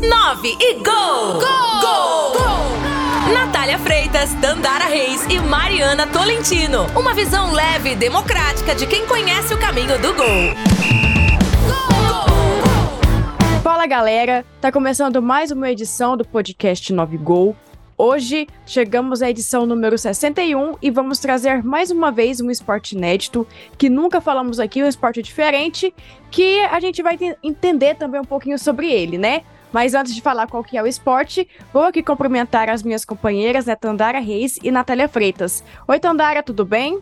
9 e gol! Gol! Gol! gol! Natália Freitas, Dandara Reis e Mariana Tolentino. Uma visão leve e democrática de quem conhece o caminho do gol. Fala galera, tá começando mais uma edição do podcast 9 Gol. Hoje chegamos à edição número 61 e vamos trazer mais uma vez um esporte inédito que nunca falamos aqui, um esporte diferente que a gente vai entender também um pouquinho sobre ele, né? Mas antes de falar qual que é o esporte, vou aqui cumprimentar as minhas companheiras, né, Tandara Reis e Natália Freitas. Oi, Tandara, tudo bem?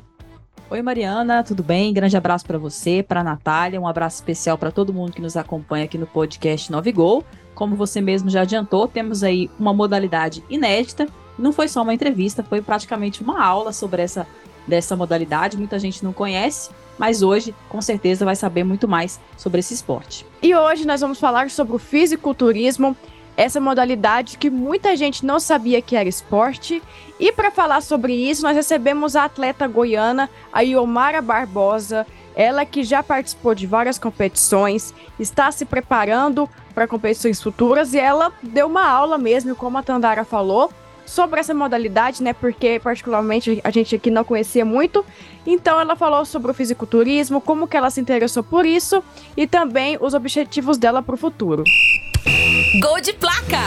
Oi, Mariana, tudo bem? Grande abraço para você, para Natália, um abraço especial para todo mundo que nos acompanha aqui no podcast 9 Gol. Como você mesmo já adiantou, temos aí uma modalidade inédita. Não foi só uma entrevista, foi praticamente uma aula sobre essa dessa modalidade. Muita gente não conhece, mas hoje com certeza vai saber muito mais sobre esse esporte. E hoje nós vamos falar sobre o fisiculturismo, essa modalidade que muita gente não sabia que era esporte. E para falar sobre isso, nós recebemos a atleta goiana, a Iomara Barbosa, ela que já participou de várias competições, está se preparando para competições futuras e ela deu uma aula mesmo, como a Tandara falou, sobre essa modalidade, né? Porque particularmente a gente aqui não conhecia muito. Então ela falou sobre o fisiculturismo, como que ela se interessou por isso e também os objetivos dela para o futuro. Gol de placa!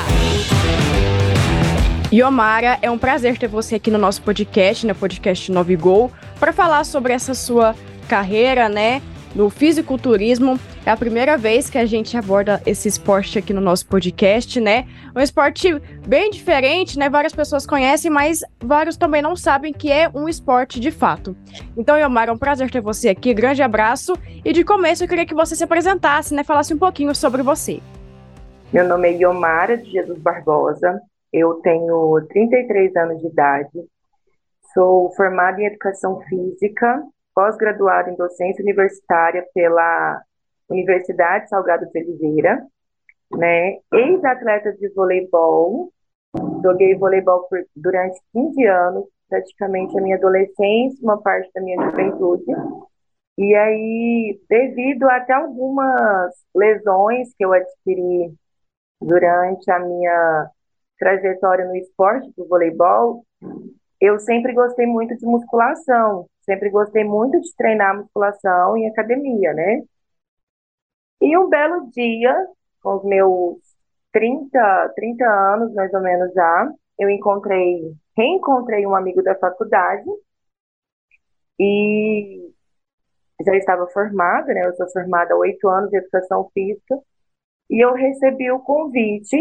Yomara, é um prazer ter você aqui no nosso podcast, no podcast 9 Gol, para falar sobre essa sua carreira, né, no fisiculturismo. É a primeira vez que a gente aborda esse esporte aqui no nosso podcast, né? Um esporte bem diferente, né? Várias pessoas conhecem, mas vários também não sabem que é um esporte de fato. Então, Yomar, é um prazer ter você aqui. Grande abraço. E de começo, eu queria que você se apresentasse, né? Falasse um pouquinho sobre você. Meu nome é Yomara de Jesus Barbosa. Eu tenho 33 anos de idade. Sou formada em Educação Física pós-graduado em docência universitária pela Universidade Salgado de Oliveira, né? Ex-atleta de voleibol, joguei voleibol por, durante 15 anos, praticamente a minha adolescência, uma parte da minha juventude. E aí, devido até algumas lesões que eu adquiri durante a minha trajetória no esporte do voleibol, eu sempre gostei muito de musculação. Sempre gostei muito de treinar musculação em academia, né? E um belo dia, com os meus 30, 30 anos mais ou menos já, eu encontrei, reencontrei um amigo da faculdade e já estava formada, né? Eu sou formada há oito anos de educação física e eu recebi o convite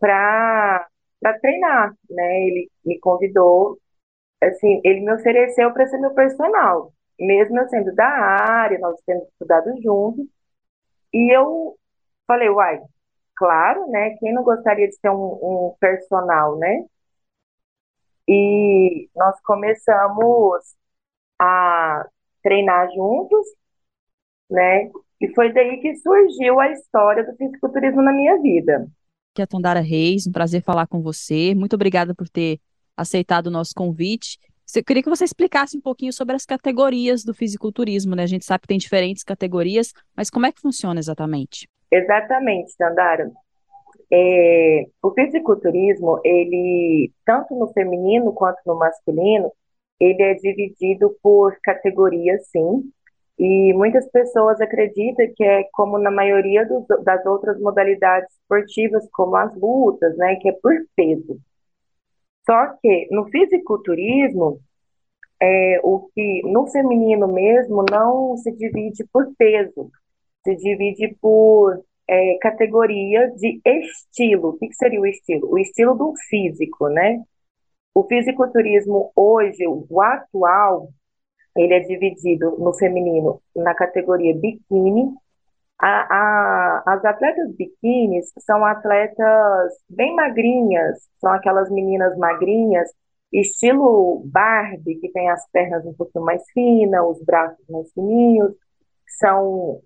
para para treinar, né? Ele me convidou assim, ele me ofereceu para ser meu personal, mesmo eu sendo da área, nós temos estudado juntos, e eu falei, uai, claro, né, quem não gostaria de ter um, um personal, né? E nós começamos a treinar juntos, né? E foi daí que surgiu a história do fisiculturismo na minha vida. Aqui é a Tondara Reis, um prazer falar com você. Muito obrigada por ter aceitado o nosso convite. Eu queria que você explicasse um pouquinho sobre as categorias do fisiculturismo, né? A gente sabe que tem diferentes categorias, mas como é que funciona exatamente? Exatamente, Sandara. É, o fisiculturismo, ele, tanto no feminino quanto no masculino, ele é dividido por categorias, sim. E muitas pessoas acreditam que é como na maioria das outras modalidades esportivas, como as lutas, né, que é por peso. Só que no fisiculturismo, é, o que no feminino mesmo não se divide por peso, se divide por é, categoria de estilo. O que, que seria o estilo? O estilo do físico, né? O fisiculturismo hoje, o atual, ele é dividido no feminino na categoria biquíni, a, a, as atletas biquínis são atletas bem magrinhas, são aquelas meninas magrinhas, estilo Barbie, que tem as pernas um pouquinho mais finas, os braços mais fininhos, são,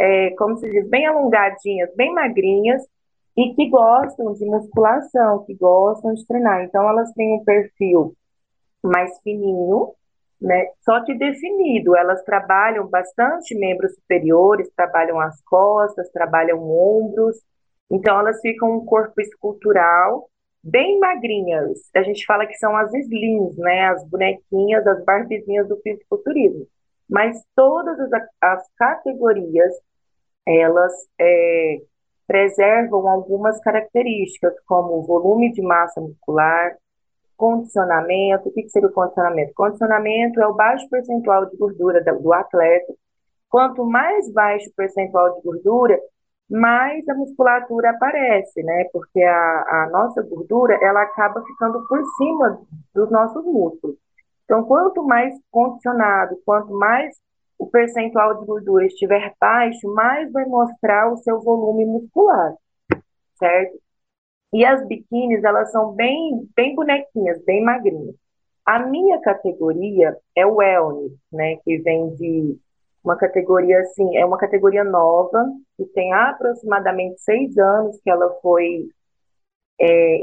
é, como se diz, bem alongadinhas, bem magrinhas, e que gostam de musculação, que gostam de treinar. Então, elas têm um perfil mais fininho, né? Só que definido, elas trabalham bastante membros superiores, trabalham as costas, trabalham ombros, Então elas ficam um corpo escultural bem magrinhas. A gente fala que são as slims, né? As bonequinhas, as barbizinhas do fisiculturismo. Mas todas as, as categorias, elas é, preservam algumas características, como volume de massa muscular, condicionamento. O que, seria o condicionamento? Condicionamento é o baixo percentual de gordura do atleta. Quanto mais baixo o percentual de gordura, mais a musculatura aparece, né? Porque a, a nossa gordura, ela acaba ficando por cima dos nossos músculos. Então, quanto mais condicionado, quanto mais o percentual de gordura estiver baixo, mais vai mostrar o seu volume muscular, certo? E as biquínis, elas são bem, bem bonequinhas, bem magrinhas. A minha categoria é o wellness, né, que vem de uma categoria assim, é uma categoria nova, que tem aproximadamente seis anos que ela foi é,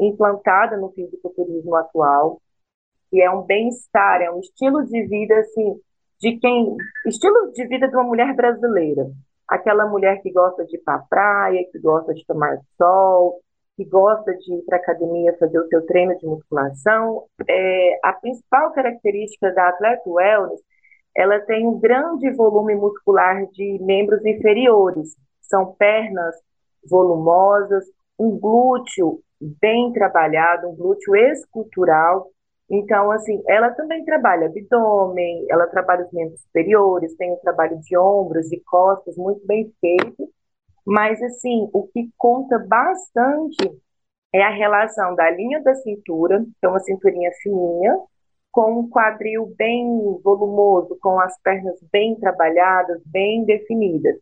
implantada no fisiculturismo atual, que é um bem-estar, é um estilo de vida assim, de quem, estilo de vida de uma mulher brasileira, aquela mulher que gosta de ir para a praia, que gosta de tomar sol, que gosta de ir para a academia fazer o seu treino de musculação, é, a principal característica da atleta wellness ela tem um grande volume muscular de membros inferiores, são pernas volumosas, um glúteo bem trabalhado, um glúteo escultural. Então, assim, ela também trabalha abdômen, ela trabalha os membros superiores, tem um trabalho de ombros, de costas muito bem feito. Mas, assim, o que conta bastante é a relação da linha da cintura, que é uma cinturinha fininha, com um quadril bem volumoso, com as pernas bem trabalhadas, bem definidas.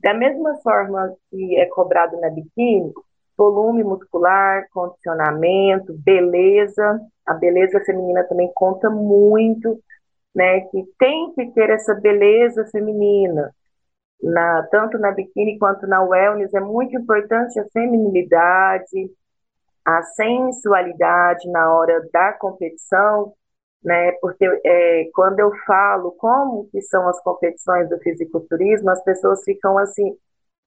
Da mesma forma que é cobrado na biquíni, volume muscular, condicionamento, beleza. A beleza feminina também conta muito, né? Que tem que ter essa beleza feminina. Na, tanto na biquíni quanto na wellness, é muito importante a feminilidade, a sensualidade na hora da competição, né? Porque é, quando eu falo como que são as competições do fisiculturismo, as pessoas ficam assim,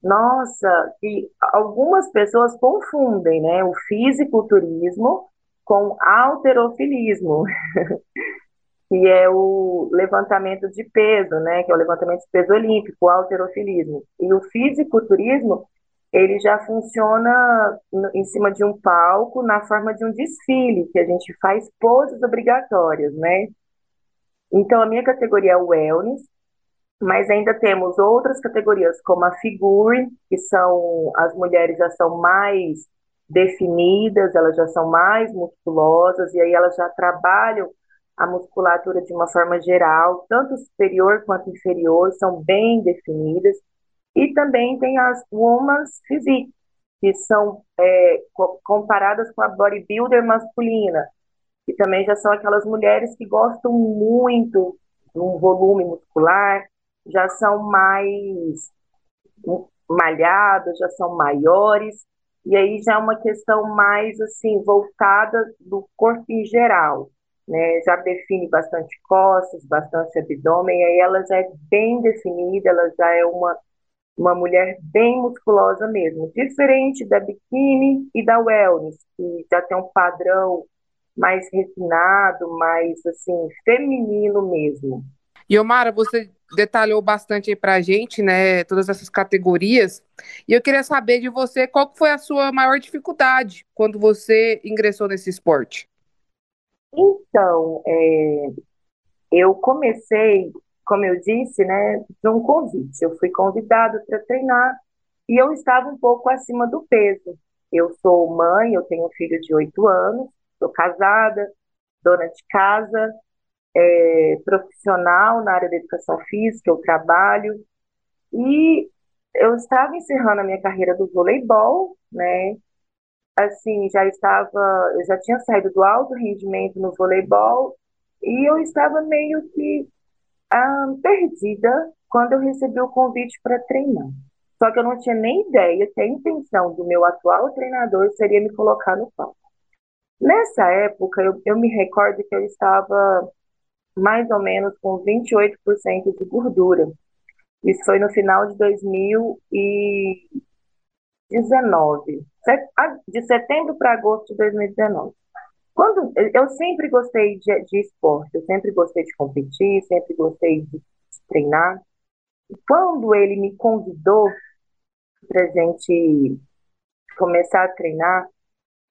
nossa, que algumas pessoas confundem, né? O fisiculturismo com alterofilismo, que é o levantamento de peso, né? Que é o levantamento de peso olímpico, o alterofilismo. E o fisiculturismo ele já funciona em cima de um palco, na forma de um desfile, que a gente faz poses obrigatórias, né? Então, a minha categoria é o wellness, mas ainda temos outras categorias, como a figure, que são, as mulheres já são mais definidas, elas já são mais musculosas, e aí elas já trabalham a musculatura de uma forma geral, tanto superior quanto inferior, são bem definidas. E também tem as Women's Physique, que são é, comparadas com a bodybuilder masculina, que também já são aquelas mulheres que gostam muito de um volume muscular, já são mais malhadas, já são maiores, e aí já é uma questão mais assim voltada do corpo em geral, né? Já define bastante costas, bastante abdômen, aí ela já é bem definida, ela já é uma uma mulher bem musculosa mesmo, diferente da biquíni e da wellness, que já tem um padrão mais refinado, mais assim, feminino mesmo. E Omara, você detalhou bastante aí pra gente, né, todas essas categorias, e eu queria saber de você qual foi a sua maior dificuldade quando você ingressou nesse esporte. Então, é, eu comecei como eu disse, né, de um convite. Eu fui convidada para treinar e eu estava um pouco acima do peso. Eu sou mãe, eu tenho um filho de oito anos, sou casada, dona de casa, é, profissional na área da educação física, eu trabalho e eu estava encerrando a minha carreira do voleibol, né? Assim, já estava, eu já tinha saído do alto rendimento no voleibol e eu estava meio que ah, perdida quando eu recebi o convite para treinar. Só que eu não tinha nem ideia que a intenção do meu atual treinador seria me colocar no palco. Nessa época, eu, eu me recordo que eu estava mais ou menos com 28% de gordura. Isso foi no final de 2000 e 2019, de setembro para agosto de 2019. Quando, eu sempre gostei de, de esporte, eu sempre gostei de competir, sempre gostei de, treinar. Quando ele me convidou para gente começar a treinar,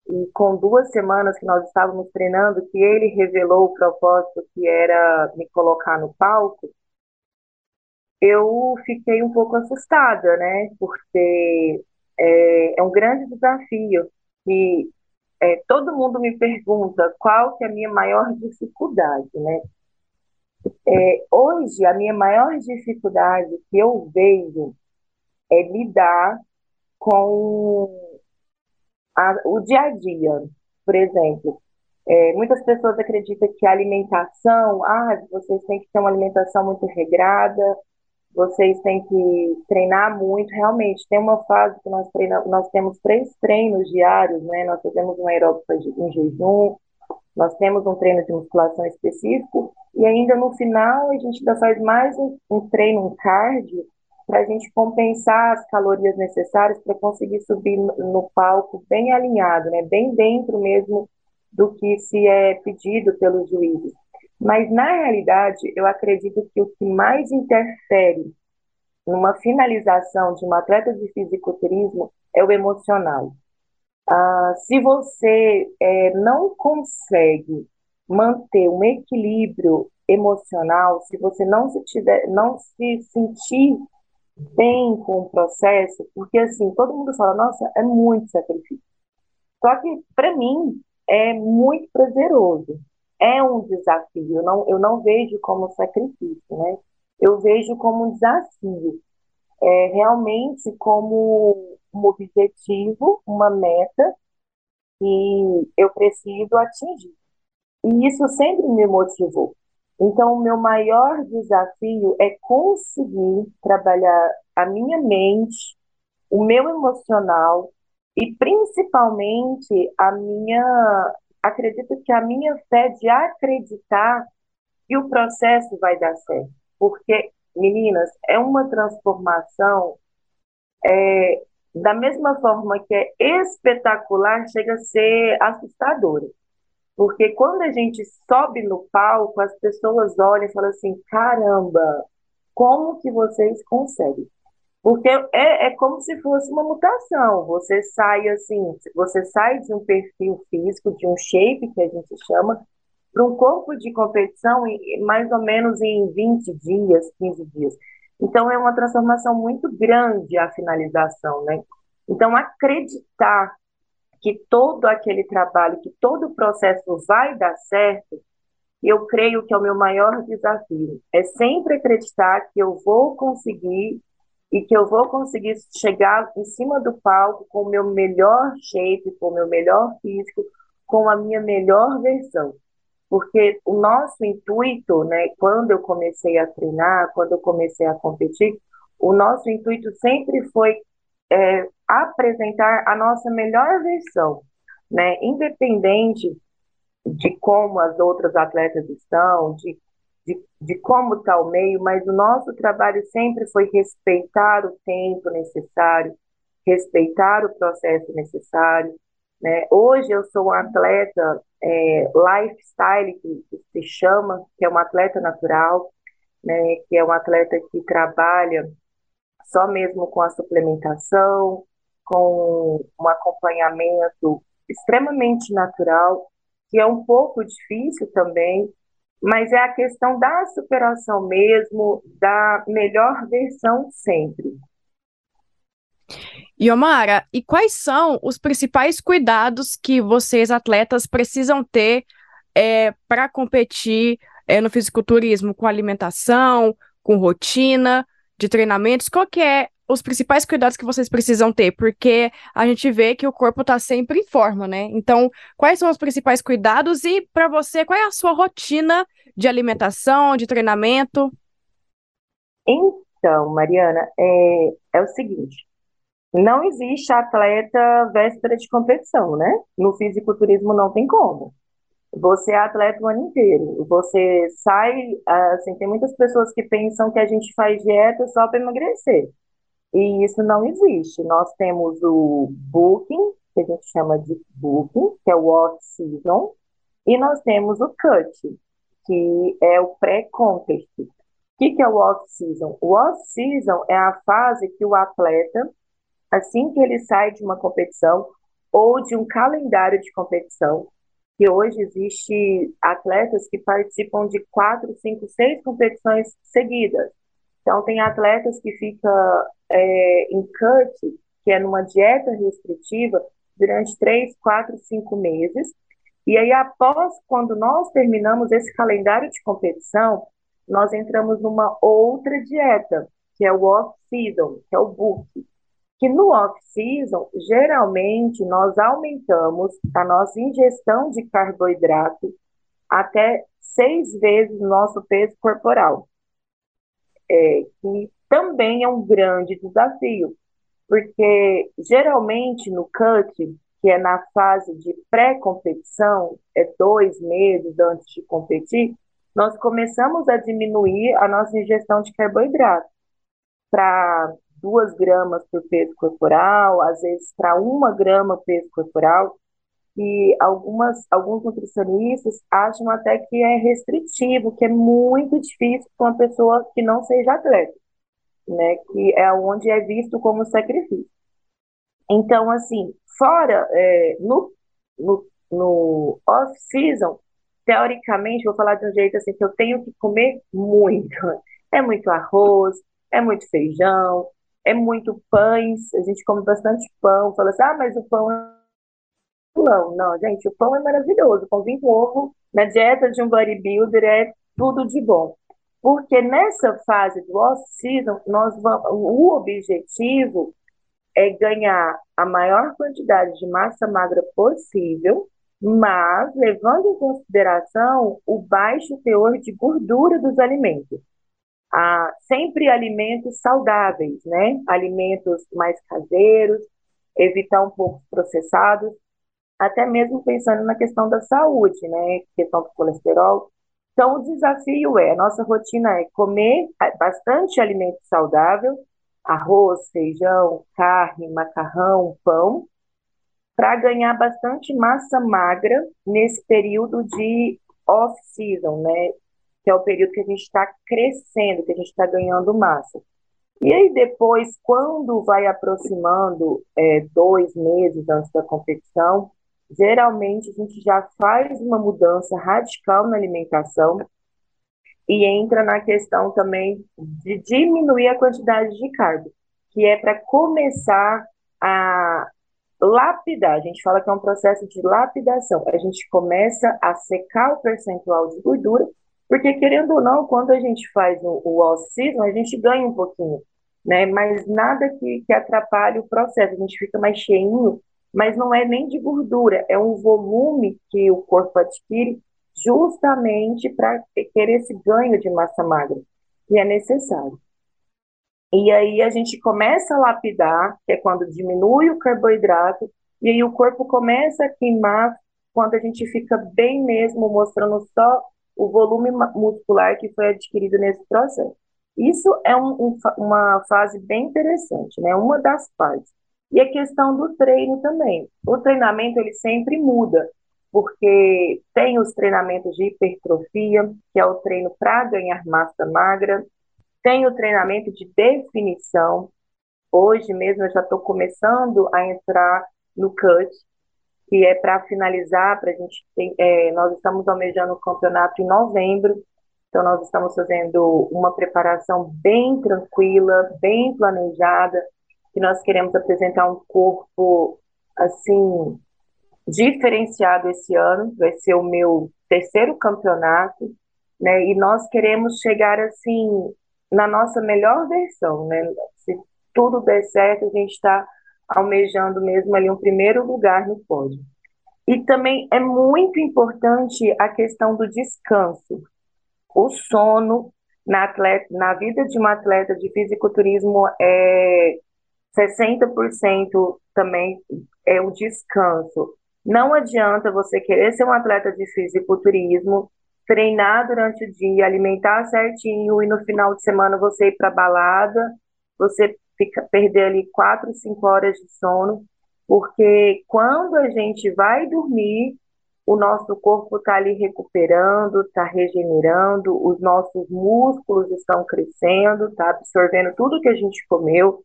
e com duas semanas que nós estávamos treinando, que ele revelou o propósito que era me colocar no palco, eu fiquei um pouco assustada, né? Porque é, é um grande desafio e é, todo mundo me pergunta qual que é a minha maior dificuldade, né? É, hoje, a minha maior dificuldade que eu vejo é lidar com a, o dia a dia. Por exemplo, é, muitas pessoas acreditam que a alimentação, ah, vocês têm que ter uma alimentação muito regrada, vocês têm que treinar muito. Realmente, tem uma fase que nós treinamos, nós temos três treinos diários, né? Nós fazemos um aeróbico em jejum, nós temos um treino de musculação específico, e ainda no final a gente ainda faz mais um, um treino, um cardio, para a gente compensar as calorias necessárias para conseguir subir no palco bem alinhado, né? Bem dentro mesmo do que se é pedido pelos juízes. Mas, na realidade, eu acredito que o que mais interfere numa finalização de uma atleta de fisiculturismo é o emocional. Ah, se você é, não consegue manter um equilíbrio emocional, se você não se tiver, não se sentir bem com o processo, porque assim, todo mundo fala, nossa, é muito sacrifício. Só que para mim é muito prazeroso é um desafio. Eu não, eu não vejo como sacrifício, né? Eu vejo como um desafio. É realmente como um objetivo, uma meta que eu preciso atingir. E isso sempre me motivou. Então, o meu maior desafio é conseguir trabalhar a minha mente, o meu emocional e principalmente a minha acredito que a minha fé de acreditar que o processo vai dar certo. Porque, meninas, é uma transformação é, da mesma forma que é espetacular, chega a ser assustadora. Porque quando a gente sobe no palco, as pessoas olham e falam assim: caramba, como que vocês conseguem? Porque é, é como se fosse uma mutação. Você sai assim, você sai de um perfil físico, de um shape que a gente chama, para um corpo de competição em, mais ou menos em 20 dias, 15 dias. Então é uma transformação muito grande a finalização, né? Então acreditar que todo aquele trabalho, que todo o processo vai dar certo, eu creio que é o meu maior desafio. É sempre acreditar que eu vou conseguir e que eu vou conseguir chegar em cima do palco com o meu melhor shape, com o meu melhor físico, com a minha melhor versão. Porque o nosso intuito, né, quando eu comecei a treinar, quando eu comecei a competir, o nosso intuito sempre foi é, apresentar a nossa melhor versão, né, independente de como as outras atletas estão, de de, de como está o meio, mas o nosso trabalho sempre foi respeitar o tempo necessário, respeitar o processo necessário. Né? Hoje eu sou um atleta é, lifestyle, que, que, se chama, que é um atleta natural, né? que é um atleta que trabalha só mesmo com a suplementação, com um acompanhamento extremamente natural, que é um pouco difícil também, mas é a questão da superação mesmo, da melhor versão sempre. Yomara, e quais são os principais cuidados que vocês, atletas, precisam ter é, para competir é, no fisiculturismo, com alimentação, com rotina de treinamentos? Qual que é os principais cuidados que vocês precisam ter? Porque a gente vê que o corpo está sempre em forma, né? Então, quais são os principais cuidados e, para você, qual é a sua rotina de alimentação, de treinamento? Então, Mariana, é, é o seguinte: não existe atleta véspera de competição, né? No fisiculturismo não tem como. Você é atleta o ano inteiro. Você sai, assim, tem muitas pessoas que pensam que a gente faz dieta só para emagrecer. E isso não existe. Nós temos o booking, que a gente chama de booking, que é o off-season, e nós temos o cut, que é o pré-contest. O que, que é o off-season? O off-season é a fase que o atleta, assim que ele sai de uma competição ou de um calendário de competição, que hoje existe atletas que participam de quatro, cinco, seis competições seguidas. Então, tem atletas que ficam é, em cut, que é numa dieta restritiva, durante três, quatro, cinco meses. E aí, após, quando nós terminamos esse calendário de competição, nós entramos numa outra dieta, que é o off-season, que é o book. Que no off-season, geralmente, nós aumentamos a nossa ingestão de carboidrato até seis vezes o nosso peso corporal é, que também é um grande desafio, porque geralmente no cut, que é na fase de pré-competição, é dois meses antes de competir, nós começamos a diminuir a nossa ingestão de carboidrato para duas gramas por peso corporal, às vezes para uma grama por peso corporal, e algumas, alguns nutricionistas acham até que é restritivo, que é muito difícil para uma pessoa que não seja atleta, né? Que é onde é visto como sacrifício. Então, assim, fora, é, no, no, no off-season, teoricamente, vou falar de um jeito assim, que eu tenho que comer muito. É muito arroz, é muito feijão, é muito pães, a gente come bastante pão, fala assim, ah, mas o pão é pão. Não, gente, o pão é maravilhoso. Pãozinho com ovo na dieta de um bodybuilder é tudo de bom. Porque nessa fase do off-season, nós vamos, o objetivo é ganhar a maior quantidade de massa magra possível, mas levando em consideração o baixo teor de gordura dos alimentos. Ah, sempre alimentos saudáveis, né? Alimentos mais caseiros, evitar um pouco processados, até mesmo pensando na questão da saúde, né? Questão do colesterol. Então, o desafio é, a nossa rotina é comer bastante alimento saudável, arroz, feijão, carne, macarrão, pão, para ganhar bastante massa magra nesse período de off-season, né? Que é o período que a gente está crescendo, que a gente está ganhando massa. E aí depois, quando vai aproximando é, dois meses antes da competição, geralmente a gente já faz uma mudança radical na alimentação e entra na questão também de diminuir a quantidade de carbo, que é para começar a lapidar. A gente fala que é um processo de lapidação. A gente começa a secar o percentual de gordura, porque querendo ou não, quando a gente faz o, off-season, a gente ganha um pouquinho, né? Mas nada que, que atrapalhe o processo. A gente fica mais cheinho mas não é nem de gordura, é um volume que o corpo adquire justamente para ter esse ganho de massa magra, que é necessário. E aí a gente começa a lapidar, que é quando diminui o carboidrato, e aí o corpo começa a queimar quando a gente fica bem mesmo mostrando só o volume muscular que foi adquirido nesse processo. Isso é um, um, uma fase bem interessante, né? Uma das fases. E a questão do treino também. O treinamento ele sempre muda, porque tem os treinamentos de hipertrofia, que é o treino para ganhar massa magra, tem o treinamento de definição. Hoje mesmo eu já estou começando a entrar no cut, que é para finalizar, para a gente ter, é, nós estamos almejando o campeonato em novembro, então nós estamos fazendo uma preparação bem tranquila, bem planejada, que nós queremos apresentar um corpo assim diferenciado esse ano, vai ser o meu terceiro campeonato, né? E nós queremos chegar assim na nossa melhor versão, né? Se tudo der certo, a gente está almejando mesmo ali um primeiro lugar no pódio. E também é muito importante a questão do descanso. O sono na, atleta, na vida de um atleta de fisiculturismo é 60% também é o descanso. Não adianta você querer ser um atleta de fisiculturismo, treinar durante o dia, alimentar certinho e no final de semana você ir para balada, você fica, perder ali quatro, cinco horas de sono, porque quando a gente vai dormir, o nosso corpo está ali recuperando, está regenerando, os nossos músculos estão crescendo, está absorvendo tudo que a gente comeu,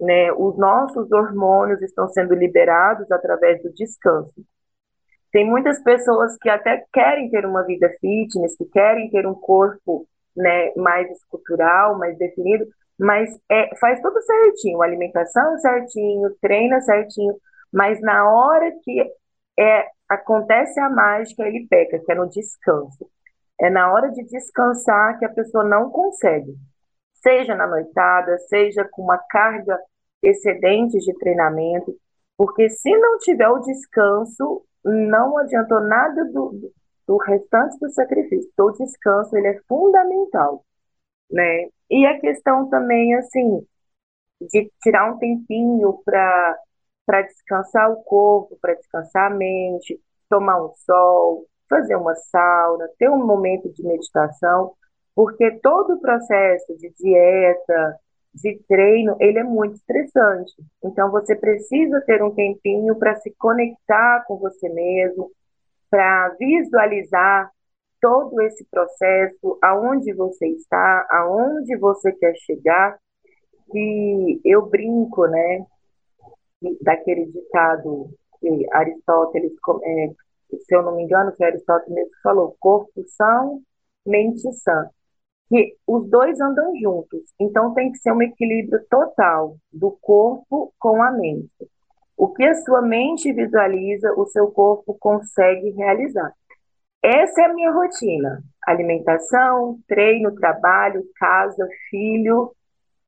né? Os nossos hormônios estão sendo liberados através do descanso. Tem muitas pessoas que até querem ter uma vida fitness, que querem ter um corpo né, mais escultural, mais definido, mas é, faz tudo certinho, alimentação certinho, treina certinho, mas na hora que é, acontece a mágica, ele peca, que é no descanso. É na hora de descansar que a pessoa não consegue. Seja na noitada, seja com uma carga excedente de treinamento, porque se não tiver o descanso, não adiantou nada do, do restante do sacrifício. Então, o descanso ele é fundamental, né? E a questão também, assim, de tirar um tempinho para para descansar o corpo, para descansar a mente, tomar um sol, fazer uma sauna, ter um momento de meditação, porque todo o processo de dieta, de treino, ele é muito estressante. Então você precisa ter um tempinho para se conectar com você mesmo, para visualizar todo esse processo, aonde você está, aonde você quer chegar. E eu brinco, né, daquele ditado que Aristóteles, é, se eu não me engano, que Aristóteles falou, corpo são, mente sã. Que os dois andam juntos, então tem que ser um equilíbrio total do corpo com a mente. O que a sua mente visualiza, o seu corpo consegue realizar. Essa é a minha rotina: alimentação, treino, trabalho, casa, filho,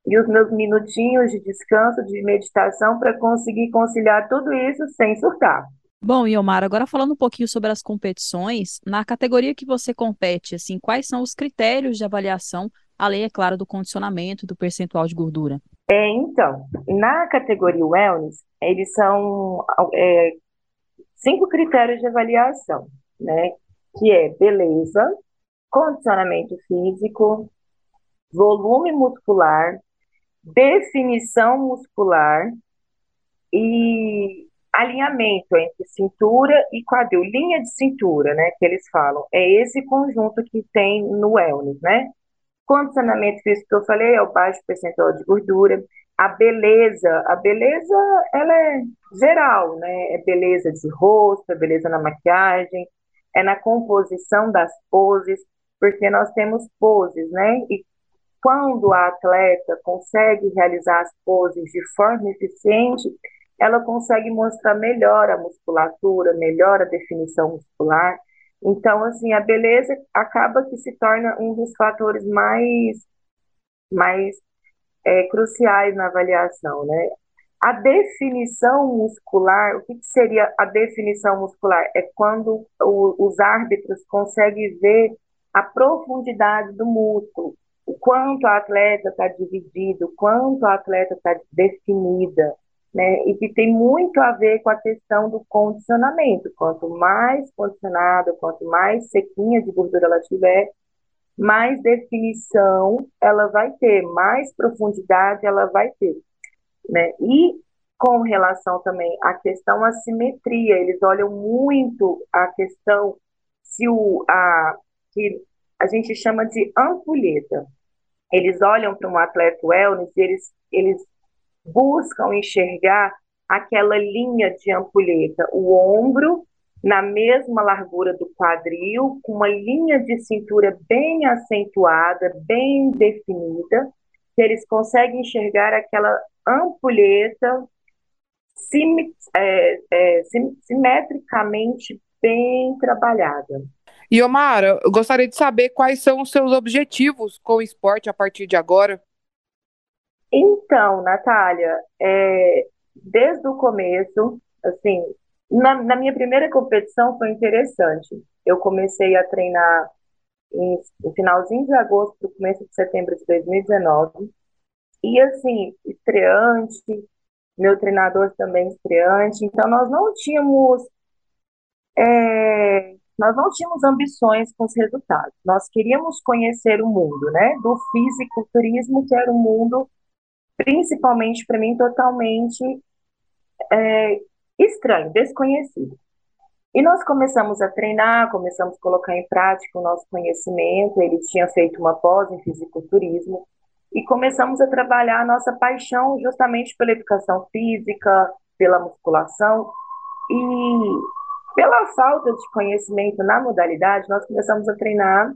e os meus minutinhos de descanso, de meditação, para conseguir conciliar tudo isso sem surtar. Bom, Iomar, agora falando um pouquinho sobre as competições, na categoria que você compete, assim, quais são os critérios de avaliação, além, é claro, do condicionamento, do percentual de gordura? É, então, na categoria Wellness, eles são é, cinco critérios de avaliação, né? Que é beleza, condicionamento físico, volume muscular, definição muscular e alinhamento entre cintura e quadril, linha de cintura, né, que eles falam. É esse conjunto que tem no wellness, né? Condicionamento físico que eu falei é o baixo percentual de gordura. A beleza, a beleza, ela é geral, né? É beleza de rosto, é beleza na maquiagem, é na composição das poses, porque nós temos poses, né? E quando a atleta consegue realizar as poses de forma eficiente, ela consegue mostrar melhor a musculatura, melhor a definição muscular. Então, assim, a beleza acaba que se torna um dos fatores mais, mais é, cruciais na avaliação, né? A definição muscular, o que, que seria a definição muscular? É quando o, os árbitros conseguem ver a profundidade do músculo, o quanto a atleta está dividida, o quanto a atleta está definida, né? E que tem muito a ver com a questão do condicionamento. Quanto mais condicionada, quanto mais sequinha de gordura ela tiver, mais definição ela vai ter, mais profundidade ela vai ter, né? E com relação também à questão assimetria, eles olham muito a questão se o a que a gente chama de ampulheta. Eles olham para um atleta wellness e eles, eles buscam enxergar aquela linha de ampulheta, o ombro na mesma largura do quadril, com uma linha de cintura bem acentuada, bem definida, que eles conseguem enxergar aquela ampulheta sim, é, é, sim, simetricamente bem trabalhada. E Omar, eu gostaria de saber quais são os seus objetivos com o esporte a partir de agora. Então, Natália, é, desde o começo, assim, na, na, minha primeira competição foi interessante. Eu comecei a treinar em, no finalzinho de agosto, começo de setembro de 2019. E assim, estreante, meu treinador também estreante, então nós não tínhamos é, nós não tínhamos ambições com os resultados. Nós queríamos conhecer o mundo, né? Do fisiculturismo, que era um mundo principalmente para mim, totalmente é, estranho, desconhecido. E nós começamos a treinar, começamos a colocar em prática o nosso conhecimento. Ele tinha feito uma pós em fisiculturismo e começamos a trabalhar a nossa paixão justamente pela educação física, pela musculação e pela falta de conhecimento na modalidade, nós começamos a treinar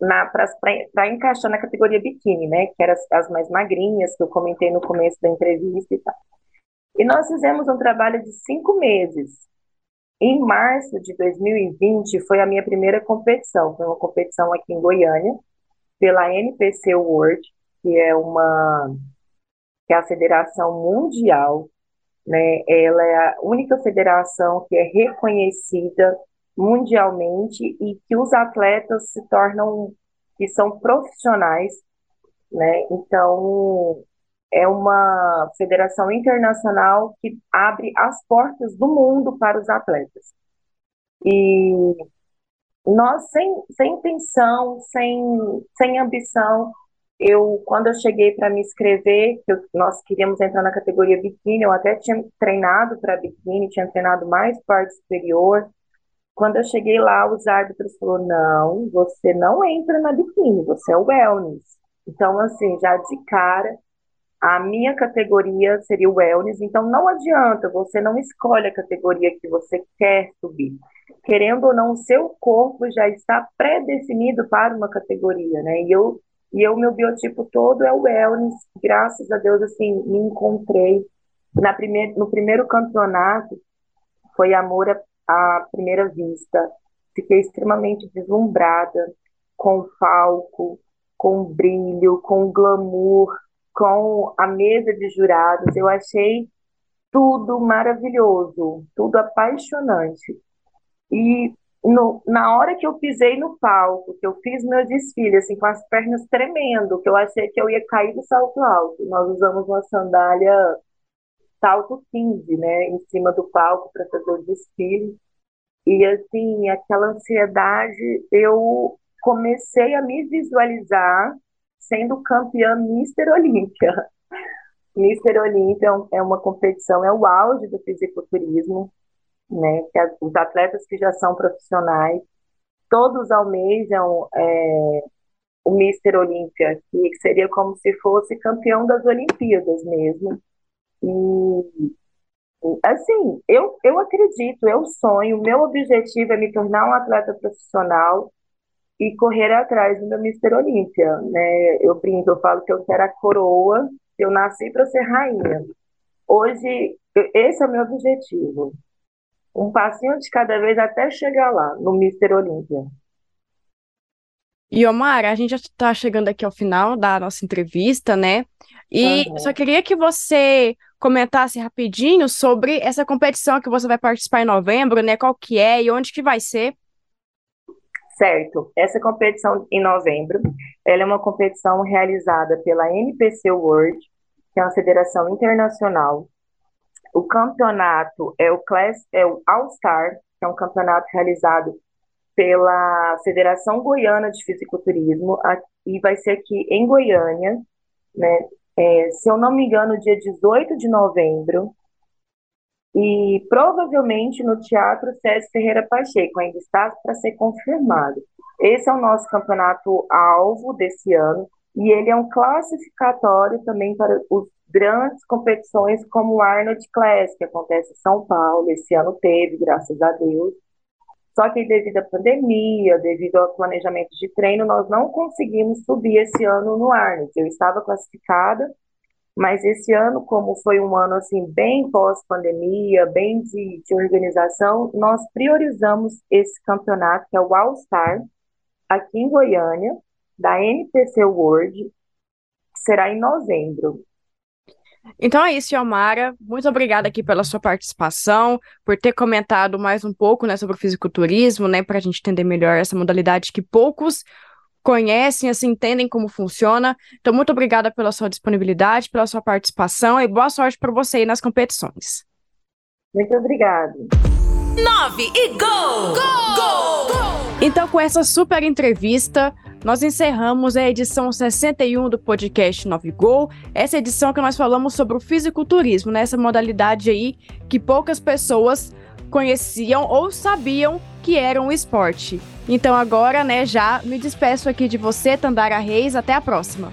para encaixar na categoria biquíni, né? Que eram as, as, mais magrinhas, que eu comentei no começo da entrevista e tal. E nós fizemos um trabalho de cinco meses. Em março de 2020 foi a minha primeira competição. Foi uma competição aqui em Goiânia, pela NPC World, que é uma que é a Federação Mundial, né? Ela é a única federação que é reconhecida mundialmente e que os atletas se tornam que são profissionais, né? Então é uma federação internacional que abre as portas do mundo para os atletas. E nós, sem, sem intenção, sem, sem ambição, eu, quando eu cheguei para me inscrever, eu, nós queríamos entrar na categoria biquíni, eu até tinha treinado para biquíni, tinha treinado mais parte superior. Quando eu cheguei lá, os árbitros falaram, não, você não entra na biquíni, você é o wellness. Então, assim, já de cara, a minha categoria seria o wellness, então não adianta, você não escolhe a categoria que você quer subir. Querendo ou não, o seu corpo já está pré-definido para uma categoria, né? E eu, e eu, meu biotipo todo é o wellness, graças a Deus, assim, me encontrei. Na primeir, no primeiro campeonato, foi amor à, à primeira vista. Fiquei extremamente deslumbrada com o palco, com o brilho, com o glamour, com a mesa de jurados. Eu achei tudo maravilhoso, tudo apaixonante. E no, na hora que eu pisei no palco, que eu fiz meu desfile, assim, com as pernas tremendo, que eu achei que eu ia cair do salto alto. Nós usamos uma sandália salto 15, né, em cima do palco para fazer o desfile. E, assim, aquela ansiedade, eu comecei a me visualizar sendo campeã Mister Olímpia. Mister Olímpia é uma competição, é o auge do fisiculturismo, né? Que os atletas que já são profissionais, todos almejam é, o Mister Olímpia, que seria como se fosse campeão das Olimpíadas mesmo. E assim, eu, eu acredito, eu sonho, meu objetivo é me tornar um atleta profissional e correr atrás do meu Mister Olímpia, né? Eu brinco, eu falo que eu quero a coroa, eu nasci para ser rainha. Hoje, esse é o meu objetivo. Um passinho de cada vez até chegar lá, no Mister Olímpia. E Omar, a gente já está chegando aqui ao final da nossa entrevista, né? E uhum. só queria que você comentasse rapidinho sobre essa competição que você vai participar em novembro, né? Qual que é e onde que vai ser? Certo. Essa competição em novembro, ela é uma competição realizada pela NPC World, que é uma federação internacional. O campeonato é o Class, é o All Star, que é um campeonato realizado pela Federação Goiana de Fisiculturismo, e vai ser aqui em Goiânia, né? É, se eu não me engano, dia 18 de novembro, e provavelmente no Teatro César Ferreira Pacheco, ainda está para ser confirmado. Esse é o nosso campeonato alvo desse ano, e ele é um classificatório também para as grandes competições como o Arnold Class, que acontece em São Paulo, esse ano teve, graças a Deus. Só que devido à pandemia, devido ao planejamento de treino, nós não conseguimos subir esse ano no Arnold. Eu estava classificada, mas esse ano, como foi um ano assim bem pós-pandemia, bem de, de, organização, nós priorizamos esse campeonato, que é o All Star, aqui em Goiânia, da NPC World, que será em novembro. Então é isso, Yomara. Muito obrigada aqui pela sua participação, por ter comentado mais um pouco né, sobre o fisiculturismo, né, para a gente entender melhor essa modalidade que poucos conhecem, assim, entendem como funciona. Então, muito obrigada pela sua disponibilidade, pela sua participação e boa sorte para você aí nas competições. Muito obrigada. 9 e gol! Gol! Gol! Então, com essa super entrevista, nós encerramos a edição 61 do podcast 9 Gol. Essa edição que nós falamos sobre o fisiculturismo, né? modalidade aí que poucas pessoas conheciam ou sabiam que era um esporte. Então agora, né, já me despeço aqui de você, Tandara Reis, até a próxima.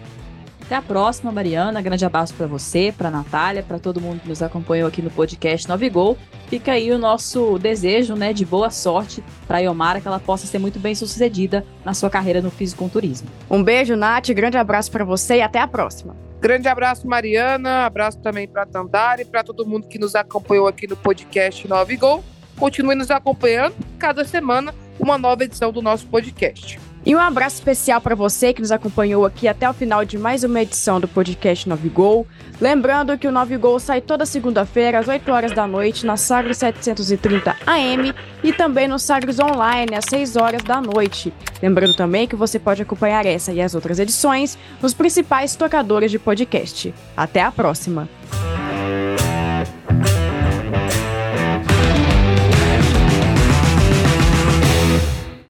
Até a próxima, Mariana. Grande abraço para você, para Natália, para todo mundo que nos acompanhou aqui no podcast 9 Gol. Fica aí o nosso desejo, né, de boa sorte para a Iomara, que ela possa ser muito bem sucedida na sua carreira no fisiculturismo. Um beijo, Nath, grande abraço para você e até a próxima. Grande abraço, Mariana. Abraço também para Tandara e para todo mundo que nos acompanhou aqui no podcast 9 Gol. Continue nos acompanhando cada semana uma nova edição do nosso podcast. E um abraço especial para você que nos acompanhou aqui até o final de mais uma edição do podcast 9 Gol. Lembrando que o 9 Gol sai toda segunda-feira às 8 horas da noite na Sagres 730 AM e também no Sagres Online às 6 horas da noite. Lembrando também que você pode acompanhar essa e as outras edições nos principais tocadores de podcast. Até a próxima!